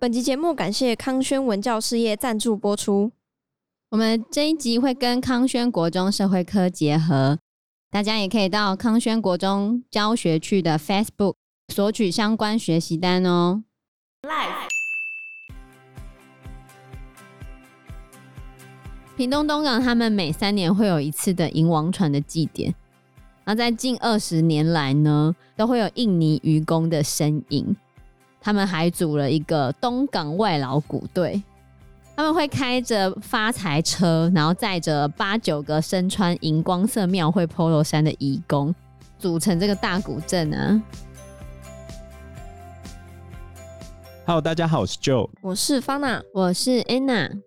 本集节目感谢康轩文教事业赞助播出。我们这一集会跟康轩国中社会科结合，大家也可以到康轩国中教学区的 Facebook 索取相关学习单哦。Live。屏东东港他们每三年会有一次的迎王船的祭典，那在近二十年来呢，都会有印尼渔工的身影。他们还组了一个东港外劳鼓队。他们会开着发财车，然后载着八九个身穿荧光色庙会 Polo 衫的义工，组成这个大古镇啊。Hello，大家好，我是 Joe，我是 Fana，我是 Anna。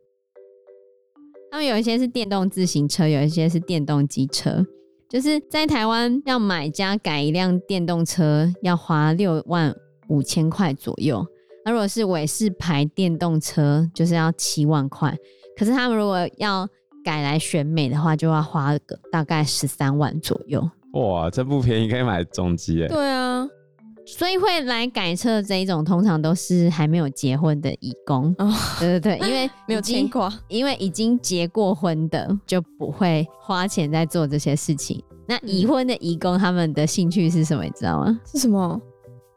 他们有一些是电动自行车，有一些是电动机车。就是在台湾要买加改一辆电动车，要花六万五千块左右。那如果是伟士牌电动车，就是要七万块。可是他们如果要改来选美的话，就要花个大概十三万左右。哇，这不便宜，可以买重机哎。对啊，所以会来改车这一种，通常都是还没有结婚的义工。哦，对对对，因为 没有牵挂，因为已经结过婚的就不会花钱在做这些事情。那已婚的义工，他们的兴趣是什么？你知道吗？是什么？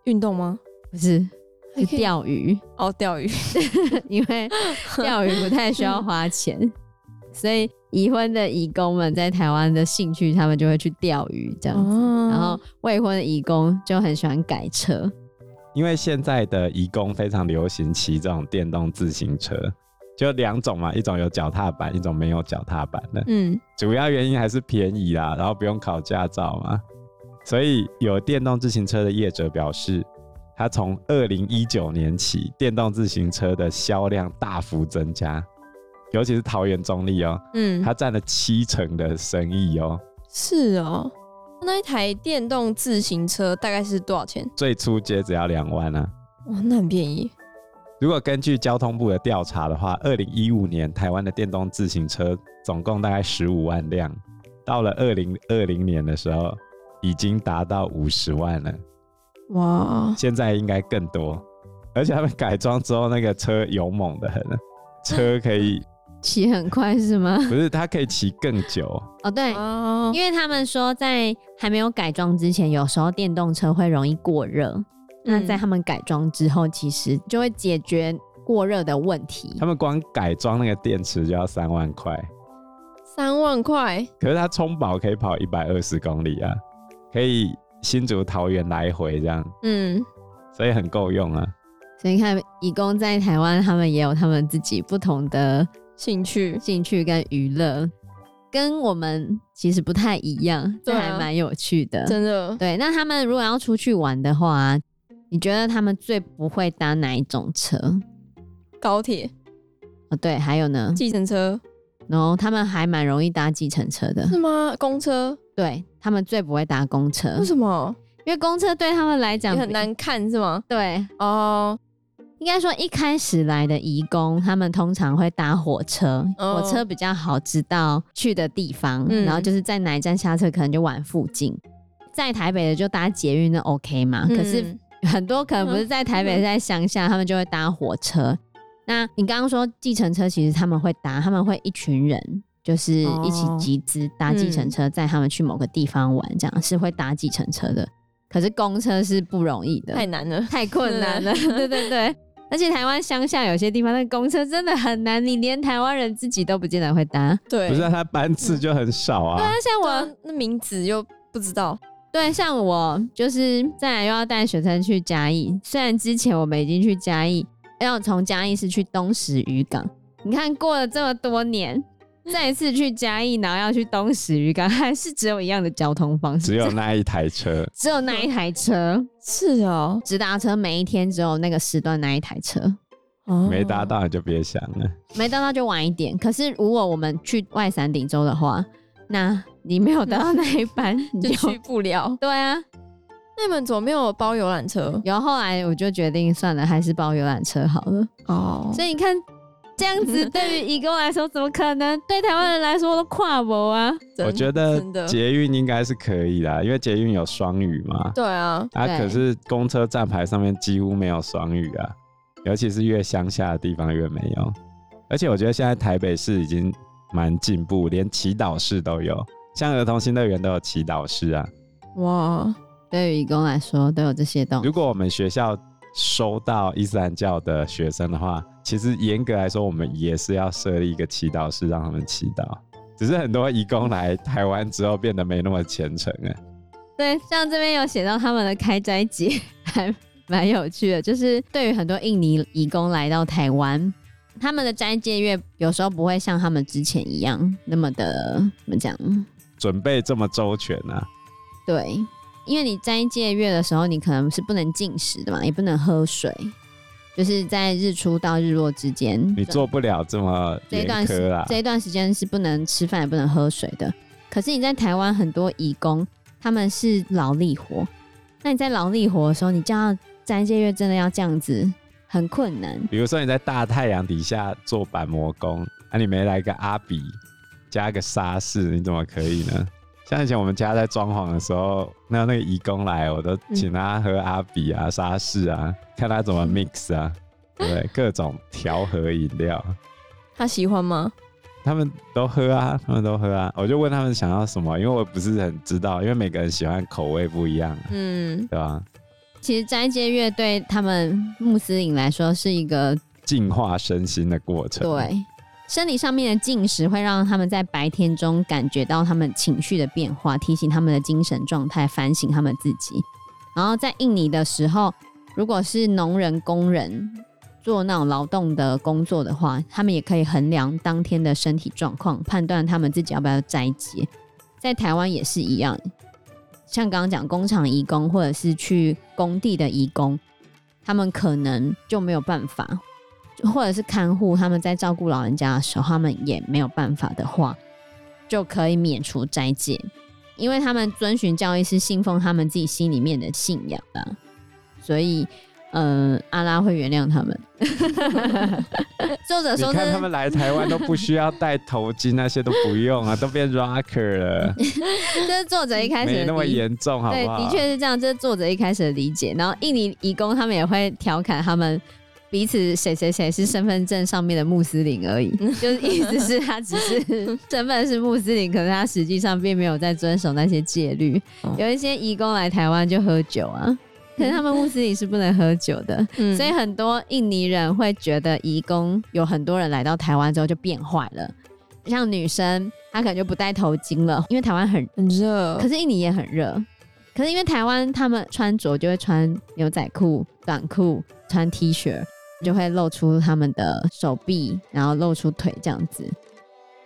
运动吗？不是。去钓鱼哦，钓鱼，因为钓鱼不太需要花钱，所以已婚的义工们在台湾的兴趣，他们就会去钓鱼这样子。哦、然后未婚的义工就很喜欢改车，因为现在的义工非常流行骑这种电动自行车，就两种嘛，一种有脚踏板，一种没有脚踏板的。嗯，主要原因还是便宜啦，然后不用考驾照嘛，所以有电动自行车的业者表示。他从二零一九年起，电动自行车的销量大幅增加，尤其是桃园中立哦，嗯，它占了七成的生意哦。是哦，那一台电动自行车大概是多少钱？最初阶只要两万啊。哇，那很便宜。如果根据交通部的调查的话，二零一五年台湾的电动自行车总共大概十五万辆，到了二零二零年的时候，已经达到五十万了。哇，现在应该更多，而且他们改装之后，那个车勇猛的很，车可以 骑很快是吗？不是，它可以骑更久。哦，对，因为他们说在还没有改装之前，有时候电动车会容易过热，嗯、那在他们改装之后，其实就会解决过热的问题。他们光改装那个电池就要三万块，三万块，可是它充饱可以跑一百二十公里啊，可以。新竹桃园来回这样，嗯，所以很够用啊。所以你看，义工在台湾，他们也有他们自己不同的兴趣、兴趣跟娱乐，跟我们其实不太一样，这还蛮有趣的，真的。对，那他们如果要出去玩的话，你觉得他们最不会搭哪一种车？高铁。哦，对，还有呢？计程车。然后他们还蛮容易搭计程车的，是吗？公车。对，他们最不会搭公车，为什么？因为公车对他们来讲很难看，是吗？对，哦，应该说一开始来的移工，他们通常会搭火车，火车比较好知道去的地方，嗯、然后就是在哪一站下车，可能就往附近。在台北的就搭捷运，那 OK 嘛？嗯、可是 很多可能不是在台北，是在乡下，他们就会搭火车。那你刚刚说计程车，其实他们会搭，他们会一群人。就是一起集资搭计程车，载他们去某个地方玩，这样、嗯、是会搭计程车的。可是公车是不容易的，太难了，太困难了。对对对，而且台湾乡下有些地方，那公车真的很难，你连台湾人自己都不见得会搭。对，不是他班次就很少啊。对啊，像我那名字又不知道。对，像我就是再来又要带学生去嘉义，虽然之前我们已经去嘉义，要从嘉义市去东石渔港。你看过了这么多年。再一次去嘉义，然后要去东石渔港，还是只有一样的交通方式，只有那一台车，只有那一台车，是哦，直达车每一天只有那个时段那一台车，哦，没搭到就别想了，没搭到就晚一点。可是如果我们去外山顶洲的话，那你没有搭到那一班，你就，就去不了。对啊，那你们怎么没有包游览车？然后后来我就决定算了，还是包游览车好了。哦，所以你看。这样子对于移工来说，怎么可能？对台湾人来说都跨博啊！我觉得捷运应该是可以啦，因为捷运有双语嘛。对啊，啊，可是公车站牌上面几乎没有双语啊。尤其是越乡下的地方越没有。而且我觉得现在台北市已经蛮进步，连祈祷室都有，像儿童新乐园都有祈祷室啊。哇，对于移工来说都有这些东西。如果我们学校收到伊斯兰教的学生的话，其实严格来说，我们也是要设立一个祈祷室让他们祈祷。只是很多移工来台湾之后变得没那么虔诚哎。对，像这边有写到他们的开斋节，还蛮有趣的。就是对于很多印尼移工来到台湾，他们的斋戒月有时候不会像他们之前一样那么的怎么讲，准备这么周全呢、啊？对，因为你斋戒月的时候，你可能是不能进食的嘛，也不能喝水，就是在日出到日落之间，你做不了这么这一段时这一段时间是不能吃饭也不能喝水的。可是你在台湾很多义工。他们是劳力活，那你在劳力活的时候，你叫他斋戒月真的要这样子，很困难。比如说你在大太阳底下做板模工，啊，你没来个阿比加个沙士，你怎么可以呢？像以前我们家在装潢的时候，那那个义工来，我都请他喝阿比啊、沙士啊，看他怎么 mix 啊，对不对？各种调和饮料，他喜欢吗？他们都喝啊，他们都喝啊，我就问他们想要什么，因为我不是很知道，因为每个人喜欢口味不一样，嗯，对吧？其实斋戒月对他们穆斯林来说是一个净化身心的过程。对，生理上面的进食会让他们在白天中感觉到他们情绪的变化，提醒他们的精神状态，反省他们自己。然后在印尼的时候，如果是农人、工人。做那种劳动的工作的话，他们也可以衡量当天的身体状况，判断他们自己要不要斋戒。在台湾也是一样，像刚刚讲工厂移工或者是去工地的移工，他们可能就没有办法，或者是看护他们在照顾老人家的时候，他们也没有办法的话，就可以免除斋戒，因为他们遵循教义是信奉他们自己心里面的信仰的，所以。嗯，阿拉会原谅他们。作者说：“你看他们来台湾都不需要戴头巾，那些都不用啊，都变 rocker 了。”这是作者一开始没那么严重，好不好？对，的确是这样。这是作者一开始的理解。然后印尼移工他们也会调侃他们彼此谁谁谁是身份证上面的穆斯林而已，就是意思是他只是 身份是穆斯林，可是他实际上并没有在遵守那些戒律。有一些移工来台湾就喝酒啊。可是他们穆斯林是不能喝酒的，嗯、所以很多印尼人会觉得移工有很多人来到台湾之后就变坏了。像女生，她可能就不戴头巾了，因为台湾很很热，可是印尼也很热。可是因为台湾他们穿着就会穿牛仔裤、短裤，穿 T 恤就会露出他们的手臂，然后露出腿这样子。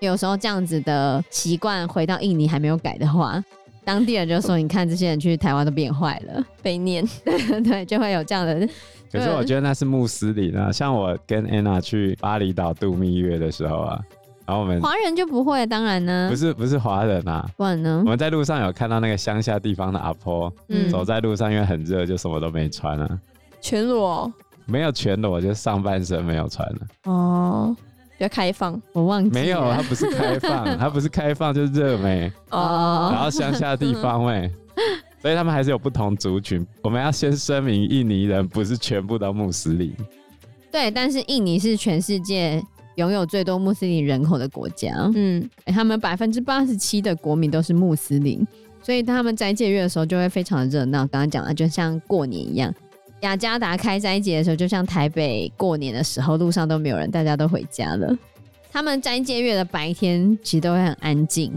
有时候这样子的习惯回到印尼还没有改的话。当地人就说：“你看，这些人去台湾都变坏了，被念，对对，就会有这样的。”可是我觉得那是穆斯林啊，像我跟安娜去巴厘岛度蜜月的时候啊，然后我们华人就不会，当然呢，不是不是华人啊，不然呢？我们在路上有看到那个乡下地方的阿婆，嗯，走在路上，因为很热，就什么都没穿啊，全裸？没有全裸，就上半身没有穿了。哦。比较开放，我忘记没有，它不是开放，它不是开放，就是热美哦。然后乡下地方喂，所以他们还是有不同族群。我们要先声明，印尼人不是全部都穆斯林。对，但是印尼是全世界拥有最多穆斯林人口的国家。嗯，欸、他们百分之八十七的国民都是穆斯林，所以他们斋戒月的时候就会非常的热闹。刚刚讲的就像过年一样。雅加达开斋节的时候，就像台北过年的时候，路上都没有人，大家都回家了。他们斋戒月的白天其实都会很安静，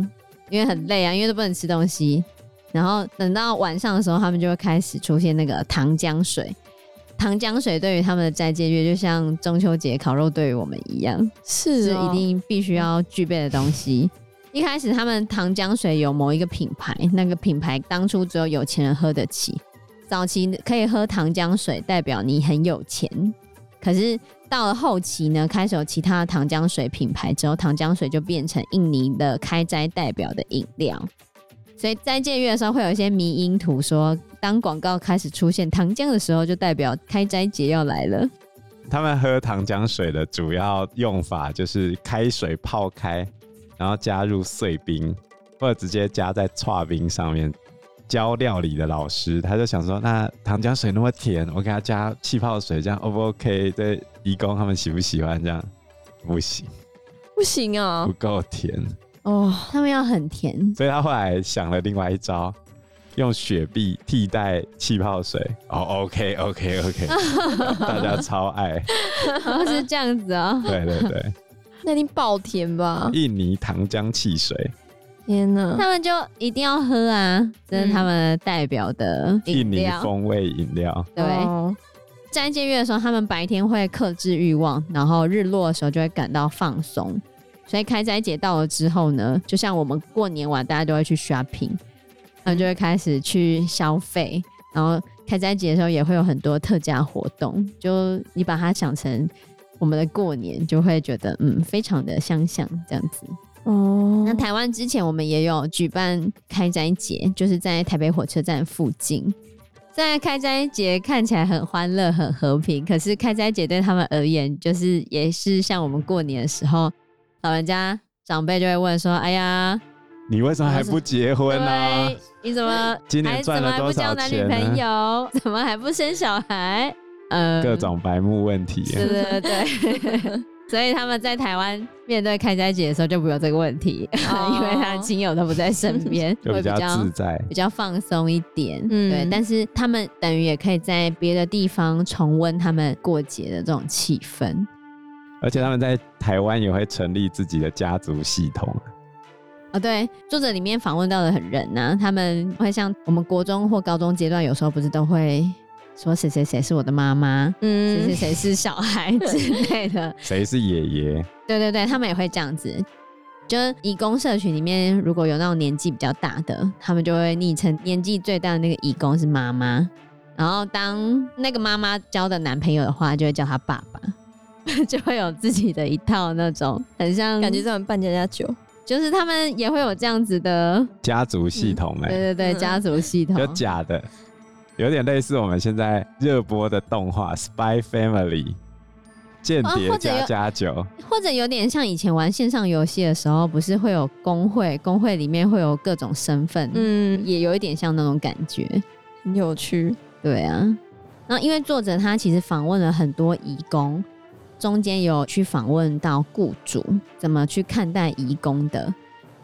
因为很累啊，因为都不能吃东西。然后等到晚上的时候，他们就会开始出现那个糖浆水。糖浆水对于他们的斋戒月，就像中秋节烤肉对于我们一样，是，是一定必须要具备的东西。一开始他们糖浆水有某一个品牌，那个品牌当初只有有钱人喝得起。早期可以喝糖浆水，代表你很有钱。可是到了后期呢，开始有其他糖浆水品牌之后，糖浆水就变成印尼的开斋代表的饮料。所以斋戒月的时候会有一些迷因图说，当广告开始出现糖浆的时候，就代表开斋节要来了。他们喝糖浆水的主要用法就是开水泡开，然后加入碎冰，或者直接加在剉冰上面。教料理的老师，他就想说，那糖浆水那么甜，我给他加气泡水，这样 O 不 OK？对，义工他们喜不喜欢这样？不行，不行啊，不够甜哦，他们要很甜，所以他后来想了另外一招，用雪碧替代气泡水。哦，OK，OK，OK，大家超爱，是这样子啊、哦？对对对，那一定爆甜吧？印尼糖浆汽水。天哪！他们就一定要喝啊，这是他们代表的印尼风味饮料。对，在斋戒月的时候，他们白天会克制欲望，然后日落的时候就会感到放松。所以开斋节到了之后呢，就像我们过年完，大家都会去 shopping，他们就会开始去消费。然后开斋节的时候也会有很多特价活动，就你把它想成我们的过年，就会觉得嗯，非常的相像这样子。哦，那台湾之前我们也有举办开斋节，就是在台北火车站附近。在开斋节看起来很欢乐、很和平，可是开斋节对他们而言，就是也是像我们过年的时候，老人家长辈就会问说：“哎呀，你为什么还不结婚呢、啊？你怎么今年赚了多少钱？怎么还不交男女朋友？怎么还不生小孩？”呃，各种白目问题。对对对。所以他们在台湾面对开斋节的时候就不会有这个问题，oh. 因为他的亲友都不在身边，就比较自在，比较放松一点。嗯，对。但是他们等于也可以在别的地方重温他们过节的这种气氛。而且他们在台湾也会成立自己的家族系统。啊、哦，对，作者里面访问到的很人呢、啊，他们会像我们国中或高中阶段，有时候不是都会。说谁谁谁是我的妈妈，嗯，谁谁谁是小孩之类的，谁是爷爷？对对对，他们也会这样子。就是移工社群里面，如果有那种年纪比较大的，他们就会昵称年纪最大的那个义工是妈妈。然后当那个妈妈交的男朋友的话，就会叫他爸爸，就会有自己的一套那种很像，感觉这种扮家家酒，就是他们也会有这样子的家族系统哎、嗯，对对对，家族系统，就假的。有点类似我们现在热播的动画《Spy Family》间谍加加酒，或者，或者有点像以前玩线上游戏的时候，不是会有工会，工会里面会有各种身份，嗯，也有一点像那种感觉，很有趣。对啊，然后因为作者他其实访问了很多移工，中间有去访问到雇主怎么去看待移工的，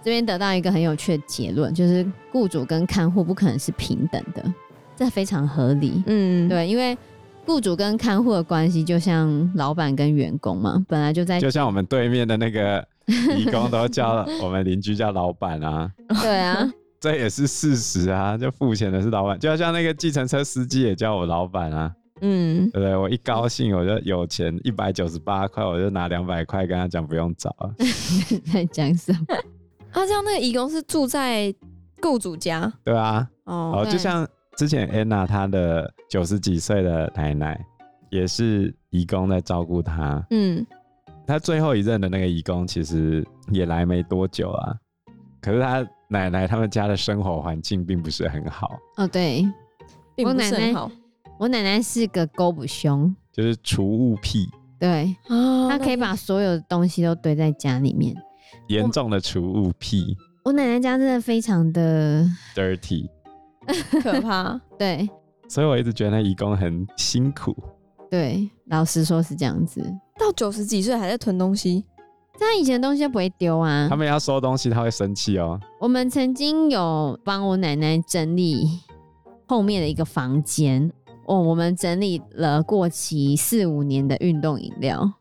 这边得到一个很有趣的结论，就是雇主跟看护不可能是平等的。这非常合理，嗯，对，因为雇主跟看护的关系就像老板跟员工嘛，本来就在，就像我们对面的那个 义工都叫我们邻居叫老板啊，对啊，这也是事实啊，就付钱的是老板，就像那个计程车司机也叫我老板啊，嗯，对不对？我一高兴我就有钱一百九十八块，我就拿两百块跟他讲不用找了，在讲什么？啊，这样那个义工是住在雇主家，对啊，哦，就像。之前安娜她的九十几岁的奶奶也是义工在照顾她。嗯，她最后一任的那个义工其实也来没多久啊，可是她奶奶他们家的生活环境并不是很好。哦，对，并不是很好。我奶奶是个勾不凶，就是储物癖。对，她可以把所有的东西都堆在家里面，严重的储物癖。我奶奶家真的非常的 dirty。可怕，对，所以我一直觉得那义工很辛苦。对，老实说是这样子，到九十几岁还在囤东西，他以前的东西都不会丢啊。他们要收东西，他会生气哦。我们曾经有帮我奶奶整理后面的一个房间哦，我们整理了过期四五年的运动饮料，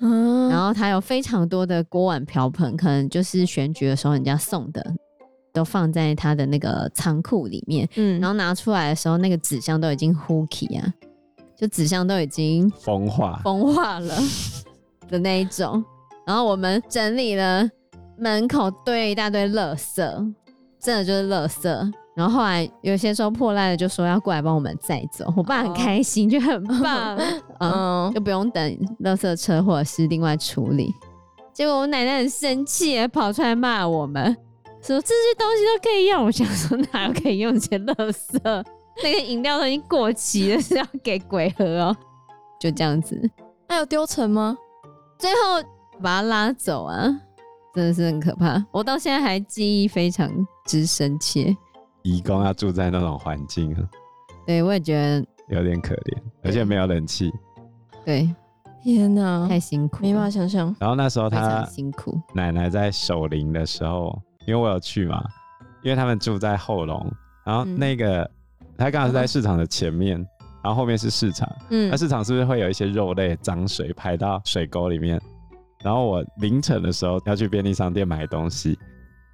嗯，然后他有非常多的锅碗瓢盆，可能就是选举的时候人家送的。都放在他的那个仓库里面，嗯，然后拿出来的时候，那个纸箱都已经糊起啊，就纸箱都已经风化、风化了的那一种。然后我们整理了门口堆了一大堆垃圾，真的就是垃圾。然后后来有些时候破烂的，就说要过来帮我们载走。我爸很开心，就很 棒，嗯，就不用等垃圾车或者是另外处理。结果我奶奶很生气，跑出来骂我们。说这些东西都可以用，我想说哪有可以用这些垃圾？那个饮料都已经过期了，是要给鬼喝哦？就这样子，还有丢成吗？最后把他拉走啊，真的是很可怕。我到现在还记忆非常之深切。义工要住在那种环境啊。对，我也觉得有点可怜，而且没有冷气。对，天哪，太辛苦，没办法想象。然后那时候他辛苦，奶奶在守灵的时候，因为我有去嘛，因为他们住在后龙，然后那个、嗯、他刚好是在市场的前面，嗯、然后后面是市场。嗯，那市场是不是会有一些肉类脏水排到水沟里面？然后我凌晨的时候要去便利商店买东西。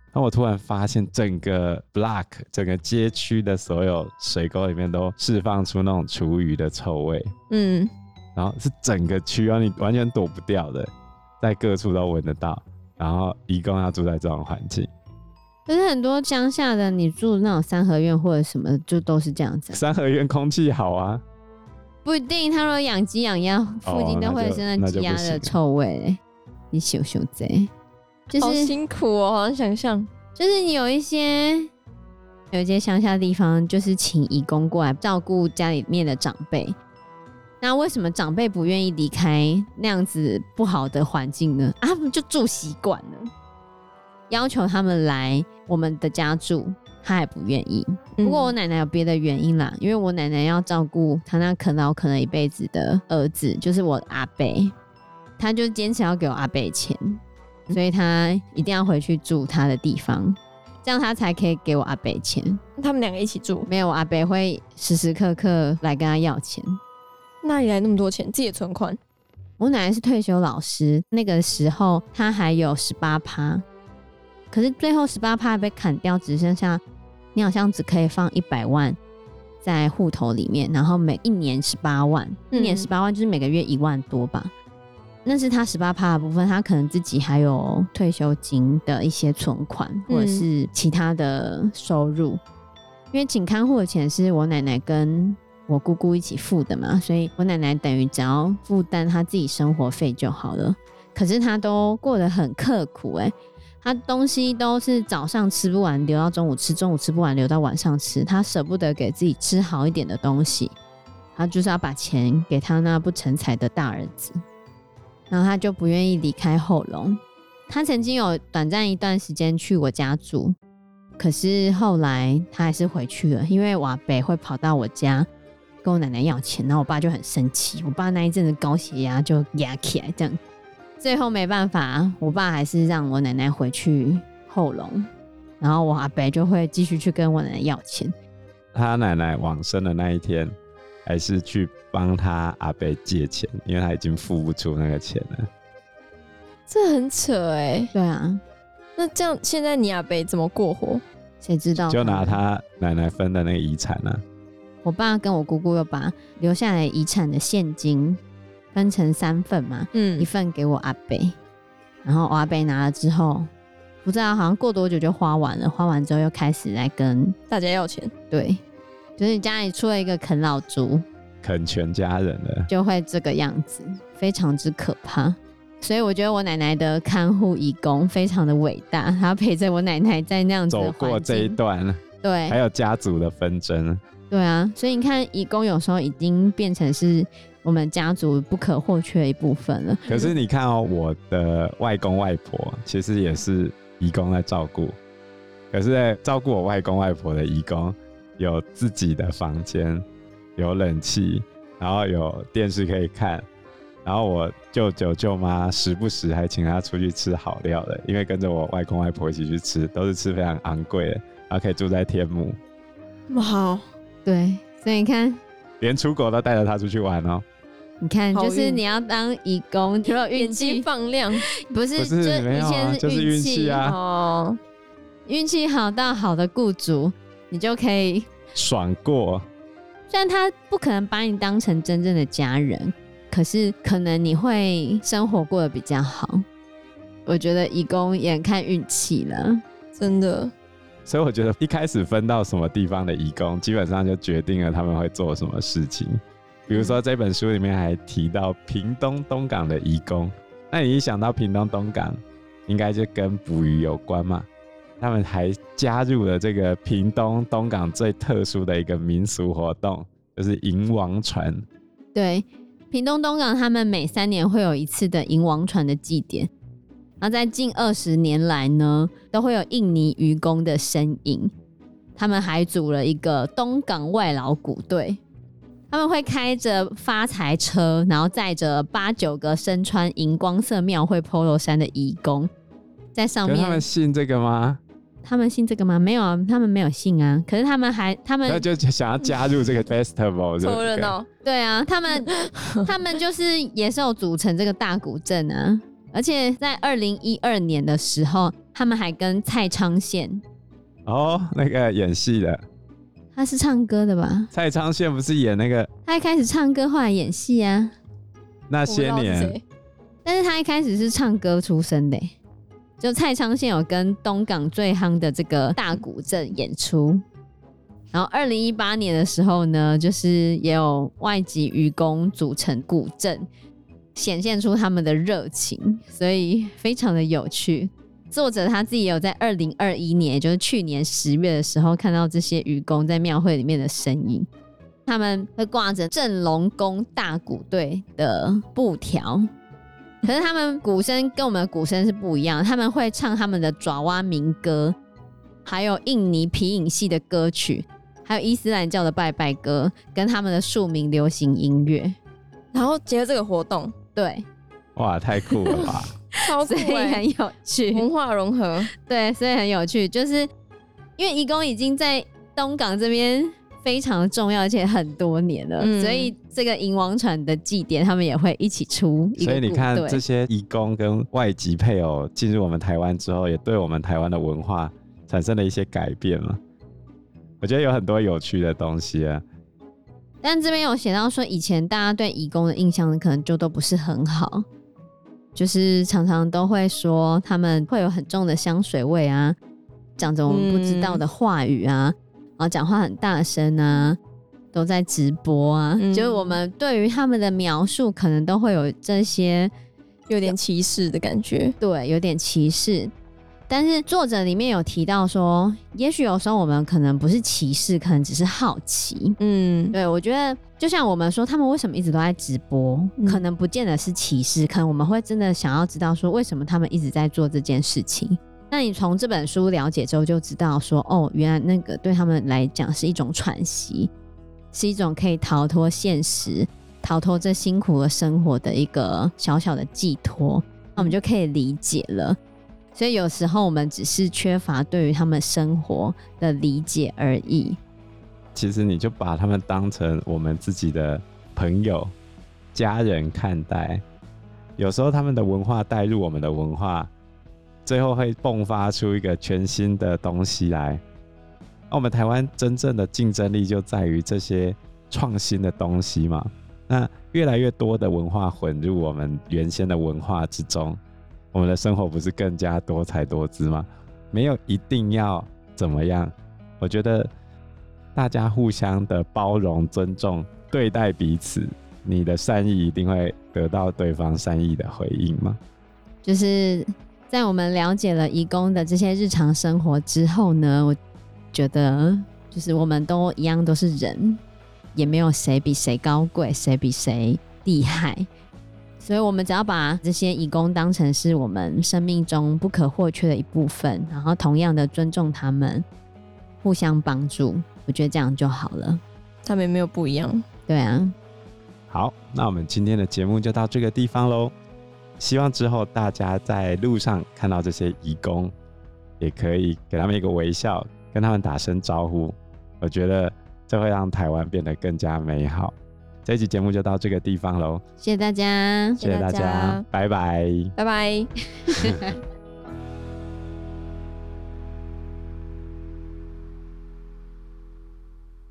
然后我突然发现，整个 block 整个街区的所有水沟里面都释放出那种厨余的臭味。嗯，然后是整个区啊，你完全躲不掉的，在各处都闻得到。然后一共要住在这种环境，可是很多乡下的，你住那种三合院或者什么，就都是这样子。三合院空气好啊，不一定。他说养鸡养鸭，附近都会是那鸡鸭的臭味。你羞羞贼。就是、好辛苦哦，好像想象，就是你有一些有一些乡下的地方，就是请义工过来照顾家里面的长辈。那为什么长辈不愿意离开那样子不好的环境呢？啊，他们就住习惯了，要求他们来我们的家住，他还不愿意。不过我奶奶有别的原因啦，因为我奶奶要照顾她那啃老啃了一辈子的儿子，就是我阿伯，他就坚持要给我阿伯钱。所以他一定要回去住他的地方，这样他才可以给我阿伯钱。他们两个一起住？没有，阿伯会时时刻刻来跟他要钱。哪里来那么多钱？自己的存款？我奶奶是退休老师，那个时候她还有十八趴，可是最后十八趴被砍掉，只剩下你好像只可以放一百万在户头里面，然后每一年十八万，一年十八万就是每个月一万多吧。那是他十八趴的部分，他可能自己还有退休金的一些存款，或者是其他的收入。嗯、因为请看护的钱是我奶奶跟我姑姑一起付的嘛，所以我奶奶等于只要负担他自己生活费就好了。可是他都过得很刻苦哎、欸，他东西都是早上吃不完留到中午吃，中午吃不完留到晚上吃，他舍不得给自己吃好一点的东西，他就是要把钱给他那不成才的大儿子。然后他就不愿意离开后龙。他曾经有短暂一段时间去我家住，可是后来他还是回去了，因为瓦北会跑到我家跟我奶奶要钱，然后我爸就很生气。我爸那一阵子高血压就压起来，这样最后没办法，我爸还是让我奶奶回去后龙，然后我阿伯就会继续去跟我奶奶要钱。他奶奶往生的那一天。还是去帮他阿伯借钱，因为他已经付不出那个钱了。这很扯哎、欸。对啊，那这样现在你阿伯怎么过活？谁知道？就拿他奶奶分的那个遗产呢、啊？我爸跟我姑姑又把留下来遗产的现金分成三份嘛，嗯，一份给我阿伯，然后我阿伯拿了之后，不知道好像过多久就花完了，花完之后又开始来跟大家要钱。对。就是你家里出了一个啃老族，啃全家人了，就会这个样子，非常之可怕。所以我觉得我奶奶的看护义工非常的伟大，她陪着我奶奶在那样子走过这一段，对，还有家族的纷争，对啊。所以你看，义工有时候已经变成是我们家族不可或缺的一部分了。可是你看哦，我的外公外婆其实也是义工在照顾，可是在照顾我外公外婆的义工。有自己的房间，有冷气，然后有电视可以看，然后我舅舅舅妈时不时还请他出去吃好料的，因为跟着我外公外婆一起去吃，都是吃非常昂贵的，然后可以住在天母。哇，对，所以你看，连出国都带着他出去玩哦。你看，就是你要当义工，就要运气放亮，不是？不是，就没有啊，就是运气啊。哦，运气好到好的雇主。你就可以 爽过，虽然他不可能把你当成真正的家人，可是可能你会生活过得比较好。我觉得义工也看运气了，真的。所以我觉得一开始分到什么地方的义工，基本上就决定了他们会做什么事情。比如说这本书里面还提到屏东东港的移工，那你一想到屏东东港，应该就跟捕鱼有关嘛？他们还加入了这个屏东东港最特殊的一个民俗活动，就是迎王船。对，屏东东港他们每三年会有一次的迎王船的祭典。那在近二十年来呢，都会有印尼渔工的身影。他们还组了一个东港外劳鼓队，他们会开着发财车，然后载着八九个身穿荧光色庙会 polo 衫的义工在上面。他们信这个吗？他们信这个吗？没有啊，他们没有信啊。可是他们还，他们就想要加入这个 festival，凑热闹。对啊，他们 他们就是也是有组成这个大古镇啊。而且在二零一二年的时候，他们还跟蔡昌宪哦，那个演戏的，他是唱歌的吧？蔡昌宪不是演那个？他一开始唱歌，后来演戏啊。那些年，但是他一开始是唱歌出身的。就蔡昌宪有跟东港最夯的这个大古镇演出，然后二零一八年的时候呢，就是也有外籍渔工组成古镇。显现出他们的热情，所以非常的有趣。作者他自己有在二零二一年，也就是去年十月的时候，看到这些愚公在庙会里面的身影。他们会挂着镇龙宫大鼓队的布条，可是他们鼓声跟我们的鼓声是不一样。他们会唱他们的爪哇民歌，还有印尼皮影戏的歌曲，还有伊斯兰教的拜拜歌，跟他们的庶民流行音乐，然后结合这个活动。对，哇，太酷了吧！超酷，欸，很有趣，文化融合。对，所以很有趣，就是因为义工已经在东港这边非常重要，而且很多年了，嗯、所以这个银王船的祭典，他们也会一起出一。所以你看，这些义工跟外籍配偶进入我们台湾之后，也对我们台湾的文化产生了一些改变嘛？我觉得有很多有趣的东西啊。但这边有写到说，以前大家对义工的印象可能就都不是很好，就是常常都会说他们会有很重的香水味啊，讲着我们不知道的话语啊，然后讲话很大声啊，都在直播啊，嗯、就是我们对于他们的描述可能都会有这些有点歧视的感觉，对，有点歧视。但是作者里面有提到说，也许有时候我们可能不是歧视，可能只是好奇。嗯，对，我觉得就像我们说，他们为什么一直都在直播，嗯、可能不见得是歧视，可能我们会真的想要知道说，为什么他们一直在做这件事情。那你从这本书了解之后，就知道说，哦，原来那个对他们来讲是一种喘息，是一种可以逃脱现实、逃脱这辛苦的生活的一个小小的寄托。那我们就可以理解了。所以有时候我们只是缺乏对于他们生活的理解而已。其实你就把他们当成我们自己的朋友、家人看待。有时候他们的文化带入我们的文化，最后会迸发出一个全新的东西来。那我们台湾真正的竞争力就在于这些创新的东西嘛。那越来越多的文化混入我们原先的文化之中。我们的生活不是更加多彩多姿吗？没有一定要怎么样，我觉得大家互相的包容、尊重对待彼此，你的善意一定会得到对方善意的回应吗？就是在我们了解了义工的这些日常生活之后呢，我觉得就是我们都一样都是人，也没有谁比谁高贵，谁比谁厉害。所以，我们只要把这些义工当成是我们生命中不可或缺的一部分，然后同样的尊重他们，互相帮助，我觉得这样就好了。他们也没有不一样，对啊。好，那我们今天的节目就到这个地方喽。希望之后大家在路上看到这些义工，也可以给他们一个微笑，跟他们打声招呼。我觉得这会让台湾变得更加美好。这一集节目就到这个地方喽，谢谢大家，谢谢大家，拜拜，拜拜。